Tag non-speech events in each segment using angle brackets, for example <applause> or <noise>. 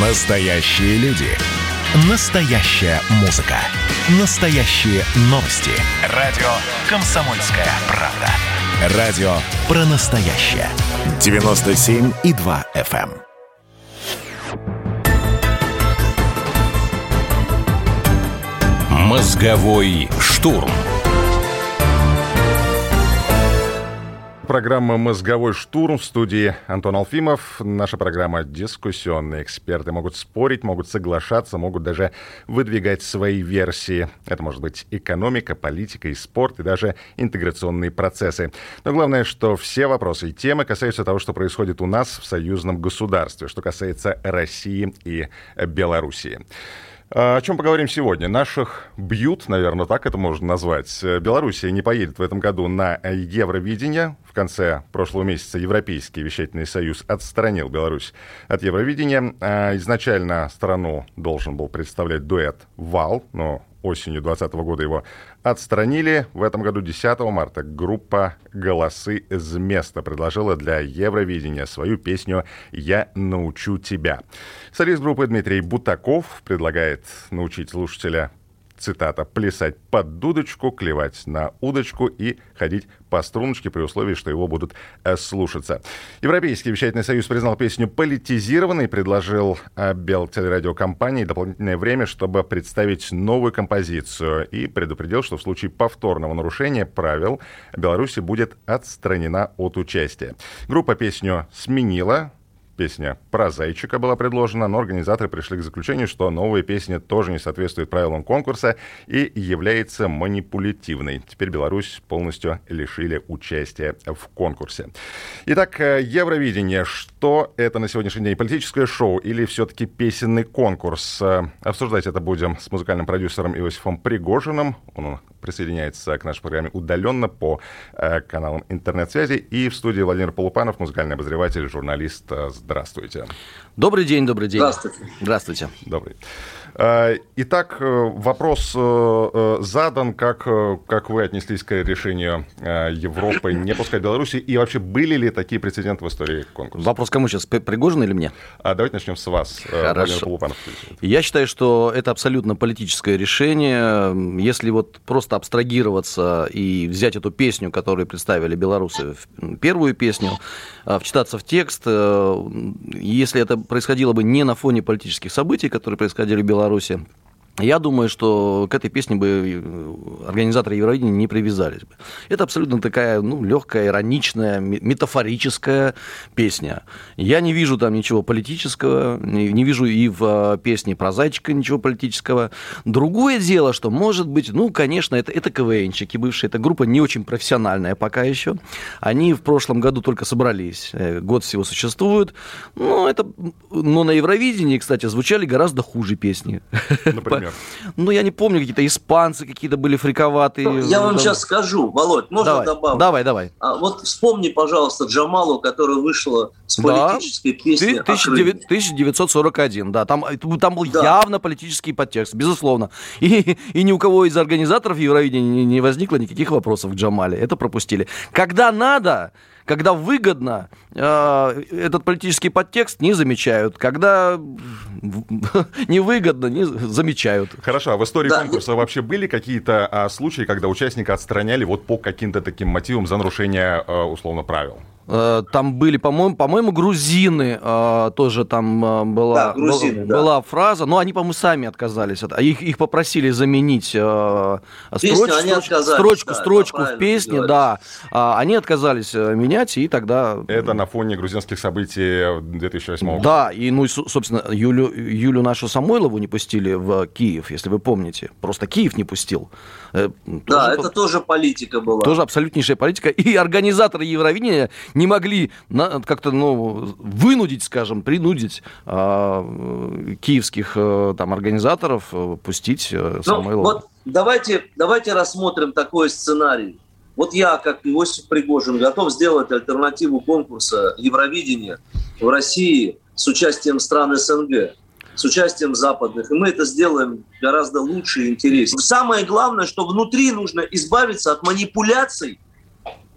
Настоящие люди. Настоящая музыка. Настоящие новости. Радио «Комсомольская правда». Радио про настоящее. 97,2 FM. Мозговой штурм. Программа «Мозговой штурм» в студии Антон Алфимов. Наша программа дискуссионная. Эксперты могут спорить, могут соглашаться, могут даже выдвигать свои версии. Это может быть экономика, политика и спорт, и даже интеграционные процессы. Но главное, что все вопросы и темы касаются того, что происходит у нас в союзном государстве, что касается России и Белоруссии. А, о чем поговорим сегодня? Наших бьют, наверное, так это можно назвать. Белоруссия не поедет в этом году на Евровидение. В конце прошлого месяца Европейский вещательный союз отстранил Беларусь от Евровидения. А, изначально страну должен был представлять дуэт «Вал», но осенью 2020 года его отстранили. В этом году 10 марта группа «Голосы из места» предложила для Евровидения свою песню «Я научу тебя». Солист группы Дмитрий Бутаков предлагает научить слушателя цитата, «плясать под дудочку, клевать на удочку и ходить по струночке при условии, что его будут э, слушаться». Европейский вещательный союз признал песню политизированной и предложил Белтелерадиокомпании дополнительное время, чтобы представить новую композицию и предупредил, что в случае повторного нарушения правил Беларуси будет отстранена от участия. Группа песню сменила, Песня про зайчика была предложена, но организаторы пришли к заключению, что новая песня тоже не соответствует правилам конкурса и является манипулятивной. Теперь Беларусь полностью лишили участия в конкурсе. Итак, э, Евровидение. Что это на сегодняшний день? Политическое шоу или все-таки песенный конкурс? Э, обсуждать это будем с музыкальным продюсером Иосифом Пригожиным. Он присоединяется к нашей программе удаленно по э, каналам интернет-связи. И в студии Владимир Полупанов, музыкальный обозреватель, журналист. Здравствуйте. Добрый день, добрый день. Здравствуйте. Здравствуйте. Добрый. Э, итак, э, вопрос э, задан, как, как вы отнеслись к решению Европы не пускать Беларуси, и вообще были ли такие прецеденты в истории конкурса? Вопрос кому сейчас, Пригожин или мне? А давайте начнем с вас, Хорошо. Я считаю, что это абсолютно политическое решение. Если вот просто абстрагироваться и взять эту песню, которую представили белорусы, первую песню, вчитаться в текст, если это происходило бы не на фоне политических событий, которые происходили в Беларуси, Беларуси. Я думаю, что к этой песне бы э, организаторы Евровидения не привязались бы. Это абсолютно такая ну, легкая, ироничная, метафорическая песня. Я не вижу там ничего политического, не, вижу и в э, песне про зайчика ничего политического. Другое дело, что, может быть, ну, конечно, это, это КВНчики бывшие, эта группа не очень профессиональная пока еще. Они в прошлом году только собрались, э, год всего существуют. Но, это, но на Евровидении, кстати, звучали гораздо хуже песни. Например? Например? Ну, я не помню, какие-то испанцы какие-то были фриковатые. Ну, я вам сейчас скажу, Володь, можно давай, добавить? Давай, давай. А, вот вспомни, пожалуйста, Джамалу, которая вышла с политической да. песней 19... 1941, да. Там, там был да. явно политический подтекст, безусловно. <laughs> И, и ни у кого из организаторов Евровидения не возникло никаких вопросов к Джамале. Это пропустили. Когда надо, когда выгодно, э, этот политический подтекст не замечают. Когда <laughs> невыгодно, не замечают. Хорошо, а в истории да. конкурса вообще были какие-то а, случаи, когда участника отстраняли вот по каким-то таким мотивам за нарушение, а, условно, правил? Э, там были, по-моему, по-моему, грузины э, тоже там э, была, да, грузины, была, да. фраза, но они, по-моему, сами отказались. От, их, их попросили заменить э, строч, они строч, строчку, да, строчку в песне, да. А они отказались менять, и тогда... Это на фоне грузинских событий 2008 года. Да, и, ну, и, собственно, Юлю, Юлю нашу Самойлову не пустили в Киев, если вы помните. Просто Киев не пустил. Да, тоже, это тоже политика была. Тоже абсолютнейшая политика. И организаторы Евровидения не могли как-то ну, вынудить, скажем, принудить э, киевских э, там, организаторов э, пустить э, ну, Вот давайте, давайте рассмотрим такой сценарий. Вот я, как Иосиф Пригожин, готов сделать альтернативу конкурса Евровидения в России с участием стран СНГ с участием западных. И мы это сделаем гораздо лучше и интереснее. Самое главное, что внутри нужно избавиться от манипуляций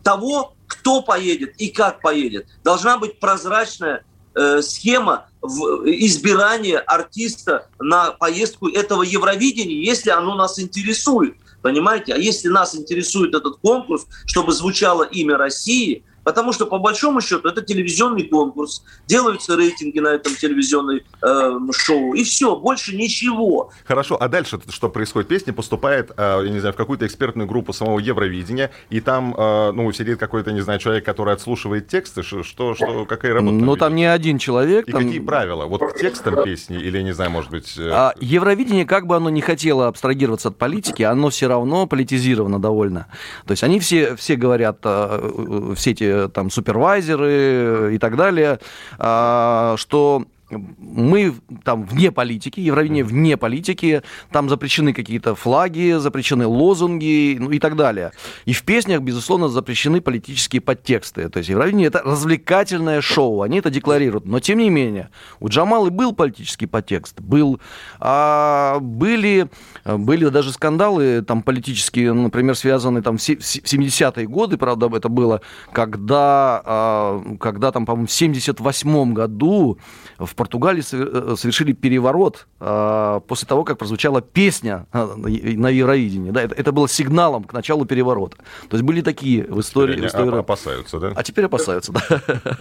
того, кто поедет и как поедет. Должна быть прозрачная э, схема в избирание артиста на поездку этого Евровидения, если оно нас интересует. Понимаете? А если нас интересует этот конкурс, чтобы звучало имя России, Потому что, по большому счету, это телевизионный конкурс, делаются рейтинги на этом телевизионном э, шоу, и все, больше ничего. Хорошо, а дальше что происходит? Песня поступает, э, я не знаю, в какую-то экспертную группу самого Евровидения, и там, э, ну, сидит какой-то, не знаю, человек, который отслушивает тексты, что, что какая работа? Ну, там не один человек. И там... какие правила? Вот к текстам песни или, не знаю, может быть... Э... А Евровидение, как бы оно не хотело абстрагироваться от политики, оно все равно политизировано довольно. То есть они все, все говорят, э, э все эти там супервайзеры и так далее, а, что мы там вне политики, Евровидение вне политики, там запрещены какие-то флаги, запрещены лозунги ну, и так далее. И в песнях, безусловно, запрещены политические подтексты. То есть Евровидение это развлекательное шоу, они это декларируют. Но тем не менее, у Джамалы был политический подтекст, был, а, были, были даже скандалы там политические, например, связанные там в 70-е годы, правда, это было, когда, а, когда там, по-моему, в 78 году в Португалии э, совершили переворот а, после того, как прозвучала песня а, на Евровидении. Да, это, это было сигналом к началу переворота. То есть были такие в истории... Теперь в истории... опасаются, да? А теперь опасаются, да. <laughs>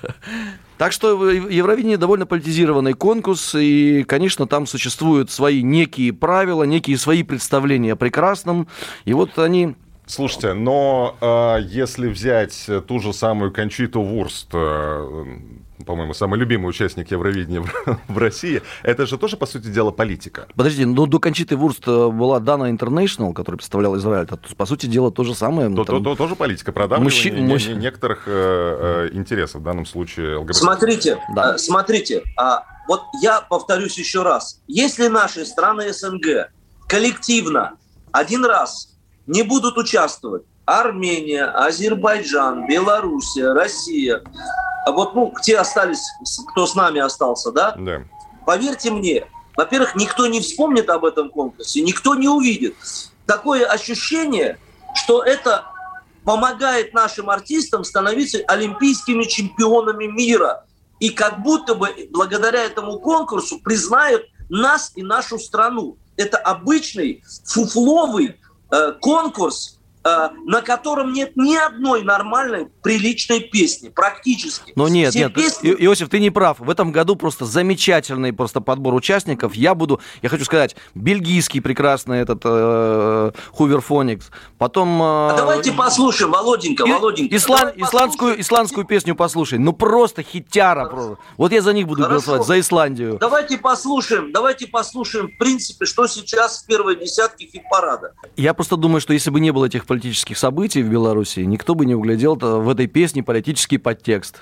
Так что Евровидение довольно политизированный конкурс, и, конечно, там существуют свои некие правила, некие свои представления о прекрасном, и вот они Слушайте, но э, если взять ту же самую Кончиту Вурст, э, по-моему, самый любимый участник Евровидения <laughs> в России, это же тоже, по сути дела, политика. Подожди, но ну, до Кончиты Вурст э, была Дана Интернешнл, который представлял Израиль. Это, по сути дела, то же самое. То, там... то, то, тоже политика, продавливание мужчин, не, мужчин. некоторых э, э, интересов, в данном случае ЛГБТ. Смотрите, да. э, смотрите, а, вот я повторюсь еще раз. Если наши страны СНГ коллективно один раз не будут участвовать Армения, Азербайджан, Белоруссия, Россия. А вот ну, те остались, кто с нами остался, да? Да. Поверьте мне, во-первых, никто не вспомнит об этом конкурсе, никто не увидит. Такое ощущение, что это помогает нашим артистам становиться олимпийскими чемпионами мира. И как будто бы благодаря этому конкурсу признают нас и нашу страну. Это обычный фуфловый конкурс, э, на котором нет ни одной нормальной, приличной песни, практически. Но нет, Все нет, песни... Иосиф, ты не прав. В этом году просто замечательный просто подбор участников. Я буду, я хочу сказать, бельгийский прекрасный этот э, Хуверфоникс, потом... Э, а давайте послушаем, Володенька, и, Володенька. Ислан, исландскую, исландскую песню послушай. Ну просто хитяра. Просто. Вот я за них буду Хорошо. голосовать, за Исландию. Давайте послушаем, давайте послушаем, в принципе, что сейчас в первой десятке хит-парада. Я просто думаю, что если бы не было этих политических событий в Беларуси, никто бы не углядел в этой песне политический подтекст.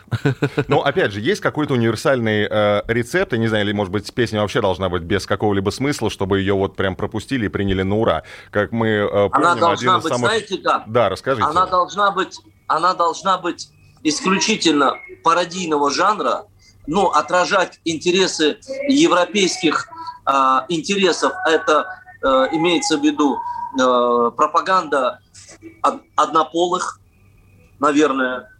Но, опять же, есть какой-то универсальный э, рецепт, я не знаю, или, может быть, песня вообще должна быть без какого-либо смысла, чтобы ее вот прям пропустили и приняли на ура. Как мы э, помним, Она должна быть, самых... знаете как? Да, расскажите. Она должна быть, она должна быть исключительно пародийного жанра, ну, отражать интересы европейских э, интересов. Это э, имеется в виду э, пропаганда однополых, наверное,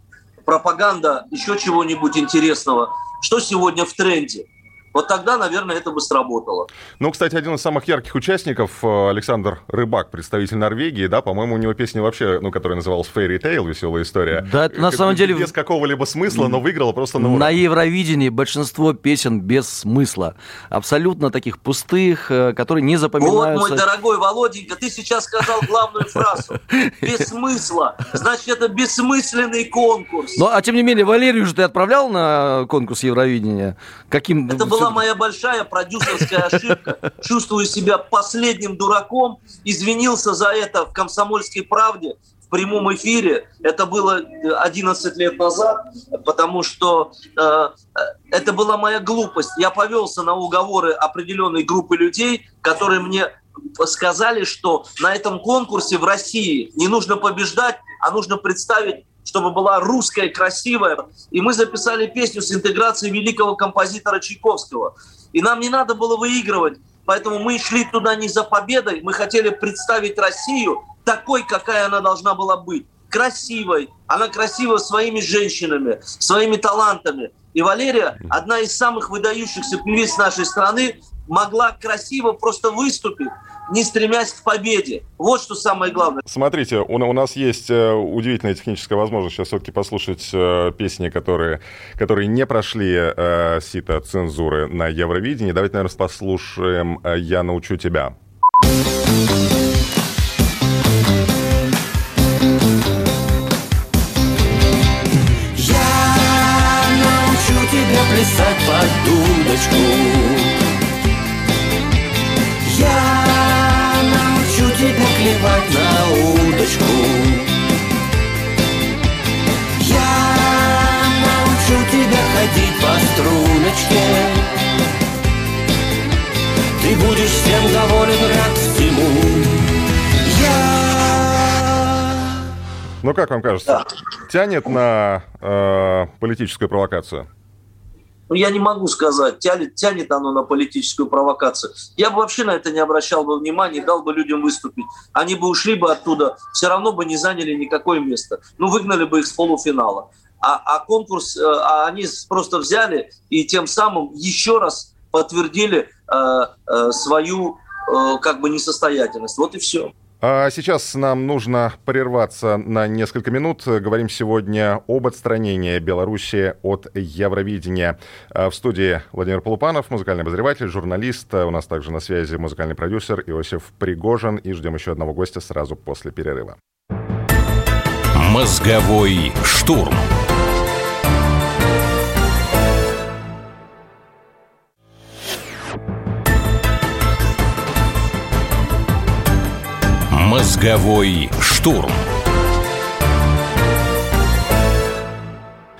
пропаганда еще чего-нибудь интересного. Что сегодня в тренде? Вот тогда, наверное, это бы сработало. Ну, кстати, один из самых ярких участников, э, Александр Рыбак, представитель Норвегии, да, по-моему, у него песня вообще, ну, которая называлась Fairy Tale, веселая история. Да, это на самом деле... Без какого-либо смысла, но выиграла просто на ура. На Евровидении большинство песен без смысла. Абсолютно таких пустых, э, которые не запоминаются. Вот, мой дорогой Володенька, ты сейчас сказал главную фразу. Без смысла. Значит, это бессмысленный конкурс. Ну, а тем не менее, Валерию же ты отправлял на конкурс Евровидения? Каким... Это была моя большая продюсерская ошибка. <laughs> Чувствую себя последним дураком. Извинился за это в «Комсомольской правде» в прямом эфире. Это было 11 лет назад, потому что э, это была моя глупость. Я повелся на уговоры определенной группы людей, которые мне сказали, что на этом конкурсе в России не нужно побеждать, а нужно представить чтобы была русская, красивая. И мы записали песню с интеграцией великого композитора Чайковского. И нам не надо было выигрывать, поэтому мы шли туда не за победой, мы хотели представить Россию такой, какая она должна была быть. Красивой. Она красива своими женщинами, своими талантами. И Валерия, одна из самых выдающихся певиц нашей страны, могла красиво просто выступить, не стремясь к победе. Вот что самое главное. Смотрите, у, у нас есть э, удивительная техническая возможность сейчас все-таки послушать э, песни, которые, которые не прошли э, сито цензуры на Евровидении. Давайте, наверное, послушаем э, «Я научу тебя». Как вам кажется, тянет на э, политическую провокацию? Ну, я не могу сказать, тянет, тянет оно на политическую провокацию. Я бы вообще на это не обращал бы внимания, дал бы людям выступить. Они бы ушли бы оттуда, все равно бы не заняли никакое место. Ну, выгнали бы их с полуфинала. А, а конкурс, э, а они просто взяли и тем самым еще раз подтвердили э, э, свою э, как бы несостоятельность. Вот и все. А сейчас нам нужно прерваться на несколько минут. Говорим сегодня об отстранении Беларуси от Евровидения. А в студии Владимир Полупанов, музыкальный обозреватель, журналист. У нас также на связи музыкальный продюсер Иосиф Пригожин. И ждем еще одного гостя сразу после перерыва. Мозговой штурм. Мозговой штурм.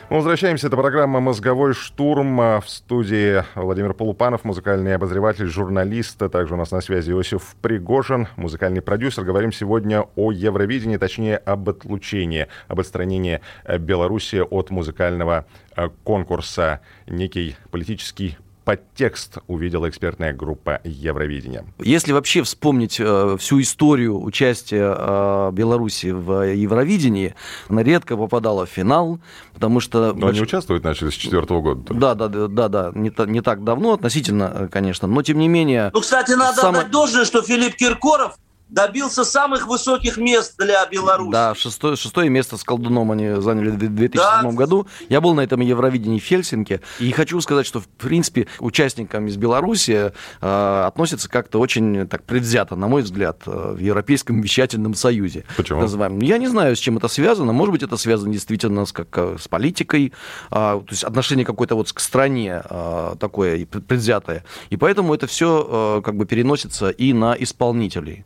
Мы возвращаемся. Это программа «Мозговой штурм». В студии Владимир Полупанов, музыкальный обозреватель, журналист. Также у нас на связи Иосиф Пригожин, музыкальный продюсер. Говорим сегодня о Евровидении, точнее, об отлучении, об отстранении Беларуси от музыкального э, конкурса. Некий политический подтекст увидела экспертная группа Евровидения. Если вообще вспомнить э, всю историю участия э, Беларуси в Евровидении, она редко попадала в финал, потому что... Но больш... они участвуют начали с четвертого года. Да, да, да, да, да, не, не так давно относительно, э, конечно, но тем не менее... Ну, кстати, надо сам... отдать должное, что Филипп Киркоров добился самых высоких мест для Беларуси. Да, шестое, шестое место с колдуном они заняли в 2007 да. году. Я был на этом Евровидении в Хельсинки. И хочу сказать, что, в принципе, участникам из Беларуси э, относятся как-то очень так предвзято, на мой взгляд, э, в Европейском вещательном союзе. Почему? Называем. Я не знаю, с чем это связано. Может быть, это связано действительно с, как, э, с политикой, э, то есть отношение какое-то вот к стране э, такое предвзятое. И поэтому это все э, как бы переносится и на исполнителей.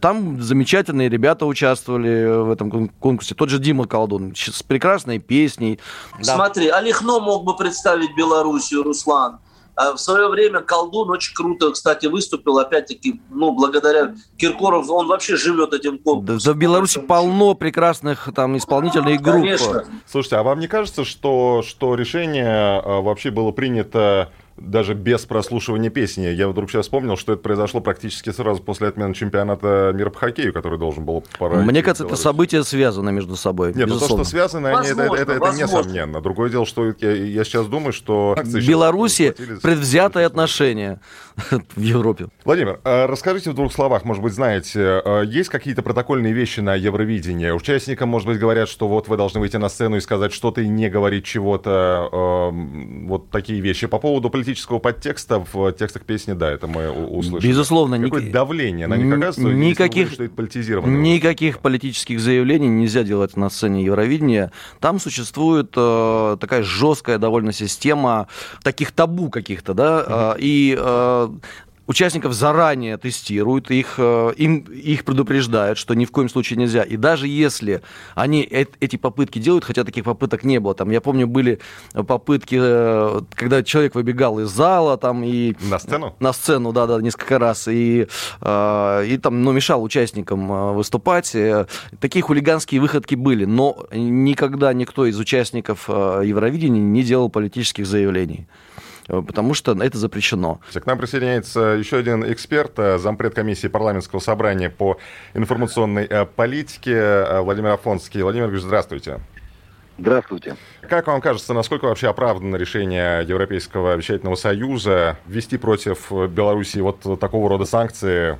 Там замечательные ребята участвовали в этом конкурсе. Тот же Дима Колдун с прекрасной песней. Смотри, да. Олехно мог бы представить Белоруссию, Руслан. А в свое время Колдун очень круто, кстати, выступил, опять-таки, ну, благодаря Киркоров, он вообще живет этим конкурсом. Да, в Беларуси полно прекрасных там исполнительных групп. Конечно. Слушайте, а вам не кажется, что, что решение а, вообще было принято даже без прослушивания песни. Я вдруг сейчас вспомнил, что это произошло практически сразу после отмены чемпионата мира по хоккею, который должен был пора. Мне кажется, это события связаны между собой. Нет, ну то, что связано, возможно, они, это, это, это несомненно. Другое дело, что я, я сейчас думаю, что... В Беларуси предвзятое отношение <laughs> в Европе. Владимир, а расскажите в двух словах, может быть, знаете, а, есть какие-то протокольные вещи на Евровидении? Участникам, может быть, говорят, что вот вы должны выйти на сцену и сказать что-то и не говорить чего-то, вот такие вещи. По поводу политического подтекста в текстах песни, да, это мы услышали. Безусловно. Какое ни... давление на них оказывается, никаких, что это? Никаких политических заявлений нельзя делать на сцене Евровидения. Там существует э, такая жесткая довольно система таких табу каких-то, да, mm-hmm. и э, участников заранее тестируют, их, э, им, их предупреждают, что ни в коем случае нельзя. И даже если они эти попытки делают, хотя таких попыток не было, там, я помню, были попытки, э, когда человек выбегал из зала, там, и... На сцену? На сцену, да-да, несколько раз, и, э, и там, ну, мешал участникам выступать. Такие хулиганские выходки были, но никогда никто из участников Евровидения не делал политических заявлений. Э, потому что это запрещено. К нам присоединяется еще один эксперт, э, зампред комиссии парламентского собрания по информационной э, политике Владимир Афонский. Владимир Ильич, здравствуйте. Здравствуйте. Как вам кажется, насколько вообще оправдано решение Европейского вещательного союза ввести против Беларуси вот такого рода санкции,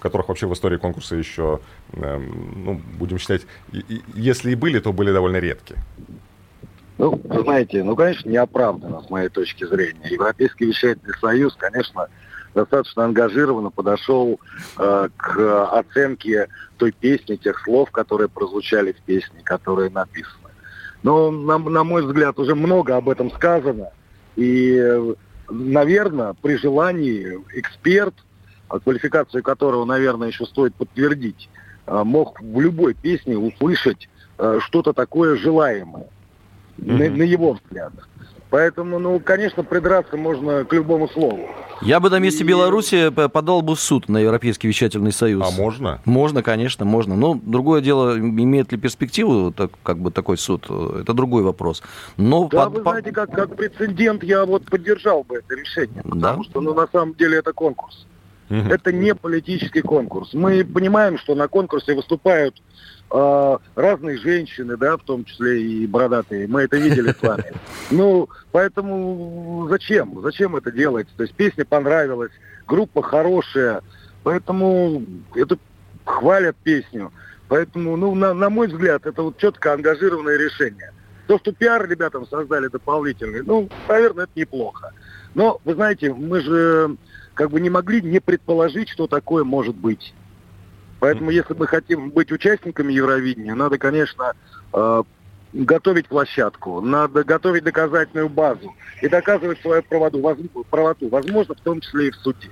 которых вообще в истории конкурса еще, эм, ну, будем считать, если и были, то были довольно редкие? Ну, вы знаете, ну, конечно, неоправданно, с моей точки зрения. Европейский вещательный союз, конечно, достаточно ангажированно подошел э, к оценке той песни, тех слов, которые прозвучали в песне, которые написаны. Но, на, на мой взгляд, уже много об этом сказано. И, наверное, при желании эксперт, квалификацию которого, наверное, еще стоит подтвердить, э, мог в любой песне услышать э, что-то такое желаемое, mm-hmm. на, на его взгляд. Поэтому, ну, конечно, придраться можно к любому слову. Я бы на месте и... Беларуси подал бы в суд на Европейский вещательный союз. А можно? Можно, конечно, можно. Но другое дело, имеет ли перспективу так, как бы такой суд, это другой вопрос. Но да, под... вы знаете, как, как прецедент я вот поддержал бы это решение. Потому да? что, ну, на самом деле, это конкурс. Угу. Это не политический конкурс. Мы понимаем, что на конкурсе выступают э, разные женщины, да, в том числе и бородатые. Мы это видели с вами. <laughs> Ну, поэтому зачем? Зачем это делать? То есть песня понравилась, группа хорошая, поэтому это хвалят песню. Поэтому, ну, на, на мой взгляд, это вот четко ангажированное решение. То, что пиар ребятам создали дополнительный, ну, наверное, это неплохо. Но, вы знаете, мы же как бы не могли не предположить, что такое может быть. Поэтому, если мы хотим быть участниками Евровидения, надо, конечно, э, готовить площадку, надо готовить доказательную базу и доказывать свою правоту, правоту, возможно, в том числе и в суде.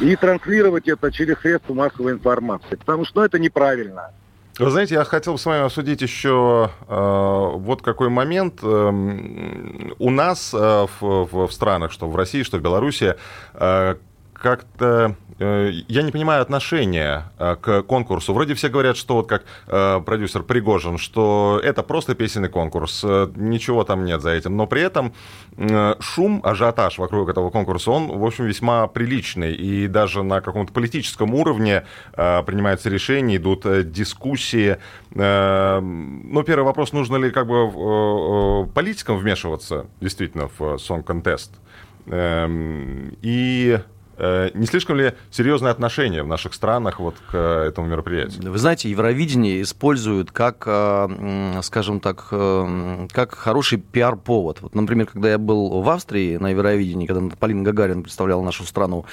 И транслировать это через средства массовой информации, потому что ну, это неправильно. Вы знаете, я хотел с вами обсудить еще э, вот какой момент. Э, у нас э, в, в странах, что в России, что в Беларуси, э, как-то Э, я не понимаю отношения э, к конкурсу. Вроде все говорят, что вот как э, продюсер Пригожин, что это просто песенный конкурс, ничего там нет за этим. Но при этом шум, ажиотаж вокруг этого конкурса, он, в общем, весьма приличный. И даже на каком-то политическом уровне принимаются решения, идут дискуссии. Ну, первый вопрос, нужно ли как бы политикам вмешиваться действительно в Song Contest? Эм, и не слишком ли серьезное отношение в наших странах вот к этому мероприятию? Вы знаете, Евровидение используют как, э, скажем так, э, как хороший пиар-повод. Вот, например, когда я был в Австрии на Евровидении, когда Полина Гагарин представляла нашу страну,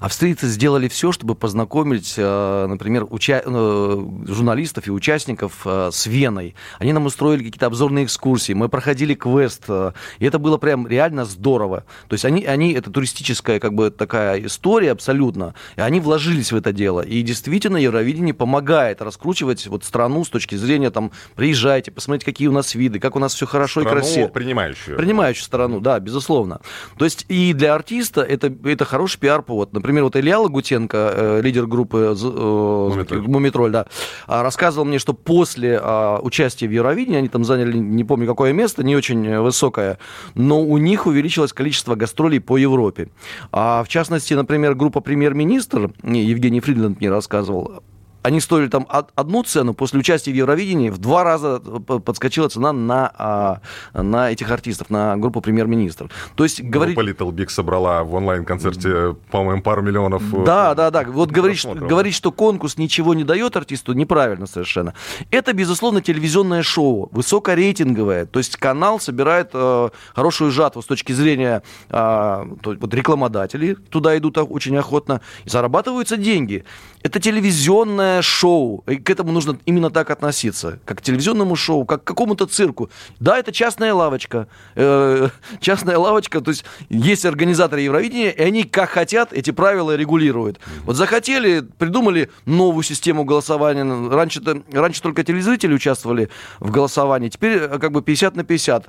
австрийцы сделали все, чтобы познакомить, например, уча... журналистов и участников с Веной. Они нам устроили какие-то обзорные экскурсии, мы проходили квест, и это было прям реально здорово. То есть они, они это туристическая как бы такая история абсолютно, и они вложились в это дело. И действительно Евровидение помогает раскручивать вот страну с точки зрения, там, приезжайте, посмотрите, какие у нас виды, как у нас все хорошо страну и красиво. принимающую. Принимающую страну, да, безусловно. То есть и для артиста это, это хороший пиар-повод. Например, вот Илья Лагутенко, э, лидер группы э, Мумитроль, да, а, рассказывал мне, что после э, участия в Евровидении, они там заняли, не помню какое место, не очень высокое, но у них увеличилось количество гастролей по Европе. А в частности, частности, например, группа «Премьер-министр», Евгений Фридленд мне рассказывал, они стоили там одну цену, после участия в Евровидении в два раза подскочила цена на, а, на этих артистов, на группу премьер-министр. То есть говорить... Группа Little Big собрала в онлайн-концерте, по-моему, пару миллионов э, Да, да, да. Вот говорить, говорить, что конкурс ничего не дает артисту, неправильно совершенно. Это, безусловно, телевизионное шоу, высокорейтинговое. То есть канал собирает э, хорошую жатву с точки зрения э, вот рекламодателей, туда идут очень охотно, и зарабатываются деньги. Это телевизионное шоу. И к этому нужно именно так относиться. Как к телевизионному шоу, как к какому-то цирку. Да, это частная лавочка. Э, <laughs> частная лавочка. То есть есть организаторы Евровидения, и они как хотят эти правила регулируют. Вот захотели, придумали новую систему голосования. Раньше, раньше только телезрители участвовали в голосовании. Теперь э, как бы 50 на 50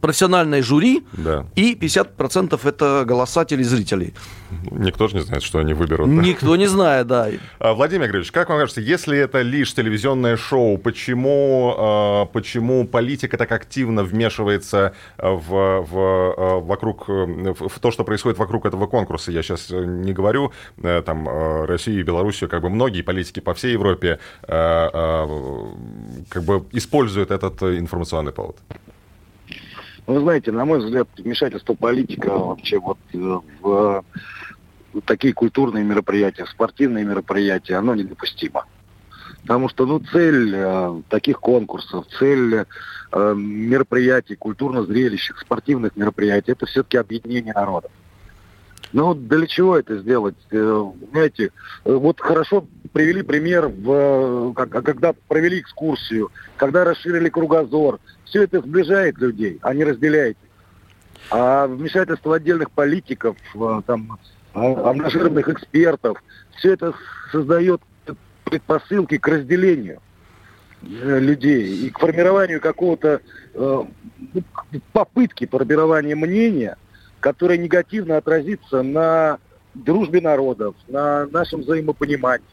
профессиональное жюри, да. и 50% это голоса телезрителей. Никто же не знает, что они выберут. Никто не знает, да. А, Владимир Григорьевич, как вам кажется, если это лишь телевизионное шоу, почему, а, почему политика так активно вмешивается в, в, а, вокруг, в то, что происходит вокруг этого конкурса? Я сейчас не говорю, э, там, Россию и Белоруссию, как бы многие политики по всей Европе как бы используют этот информационный повод. Вы знаете, на мой взгляд, вмешательство политика вообще вот э, в такие культурные мероприятия, спортивные мероприятия, оно недопустимо. Потому что, ну, цель э, таких конкурсов, цель э, мероприятий, культурно-зрелищных, спортивных мероприятий, это все-таки объединение народов. Ну, для чего это сделать? Э, знаете, э, вот хорошо привели пример, в, когда провели экскурсию, когда расширили кругозор, все это сближает людей, а не разделяет. А вмешательство отдельных политиков, а, там, а, ангажированных экспертов, все это создает предпосылки к разделению э, людей и к формированию какого-то э, ну, попытки формирования мнения, которое негативно отразится на дружбе народов, на нашем взаимопонимании.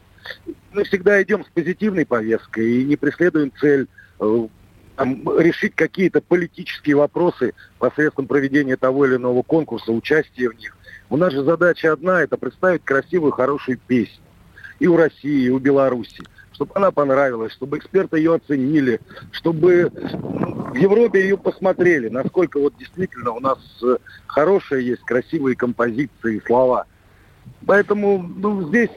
Мы всегда идем с позитивной повесткой и не преследуем цель э, там, решить какие-то политические вопросы посредством проведения того или иного конкурса, участия в них. У нас же задача одна – это представить красивую, хорошую песню. И у России, и у Беларуси. Чтобы она понравилась, чтобы эксперты ее оценили, чтобы в Европе ее посмотрели, насколько вот действительно у нас э, хорошие есть, красивые композиции, слова. Поэтому ну, здесь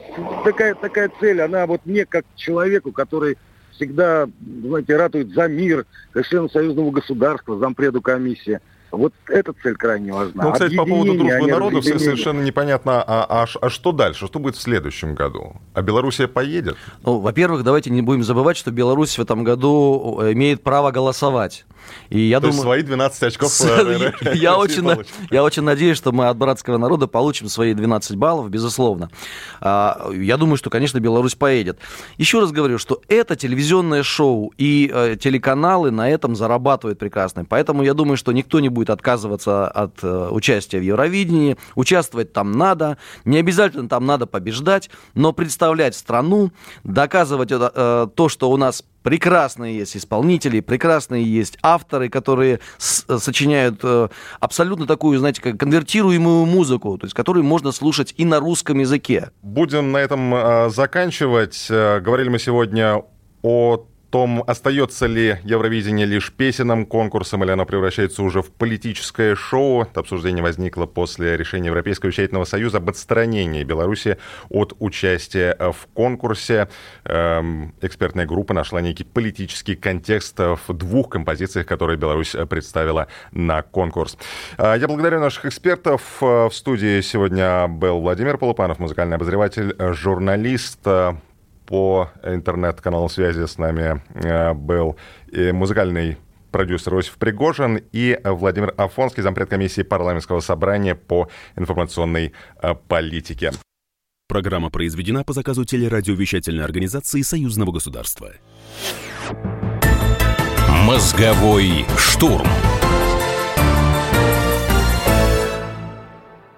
такая, такая цель, она вот мне как человеку, который всегда, знаете, ратует за мир, как член союзного государства, зампреду комиссии. Вот эта цель крайне важна. Ну, кстати, по поводу дружбы народов совершенно непонятно, а, а, а что дальше? Что будет в следующем году? А Белоруссия поедет? Ну, во-первых, давайте не будем забывать, что Беларусь в этом году э, имеет право голосовать. И я То думаю, есть свои 12 очков э, <laughs> <laughs> я, очень, я очень надеюсь, что мы от братского народа получим свои 12 баллов, безусловно. А, я думаю, что, конечно, Беларусь поедет. Еще раз говорю, что это телевизионное шоу, и э, телеканалы на этом зарабатывают прекрасно. Поэтому я думаю, что никто не будет отказываться от э, участия в Евровидении. Участвовать там надо. Не обязательно там надо побеждать, но представлять страну, доказывать то, что у нас прекрасные есть исполнители, прекрасные есть авторы, которые сочиняют э, абсолютно такую, знаете, как конвертируемую музыку, то есть которую можно слушать и на русском языке. Будем на этом э, заканчивать. Э, говорили мы сегодня о том, остается ли Евровидение лишь песенным конкурсом, или оно превращается уже в политическое шоу. Это обсуждение возникло после решения Европейского вещательного союза об отстранении Беларуси от участия в конкурсе. Эм, экспертная группа нашла некий политический контекст в двух композициях, которые Беларусь представила на конкурс. Э, я благодарю наших экспертов. В студии сегодня был Владимир Полупанов, музыкальный обозреватель, журналист, по интернет-каналу связи с нами э, был музыкальный продюсер Иосиф Пригожин и Владимир Афонский, зампред комиссии парламентского собрания по информационной э, политике. Программа произведена по заказу телерадиовещательной организации Союзного государства. Мозговой штурм.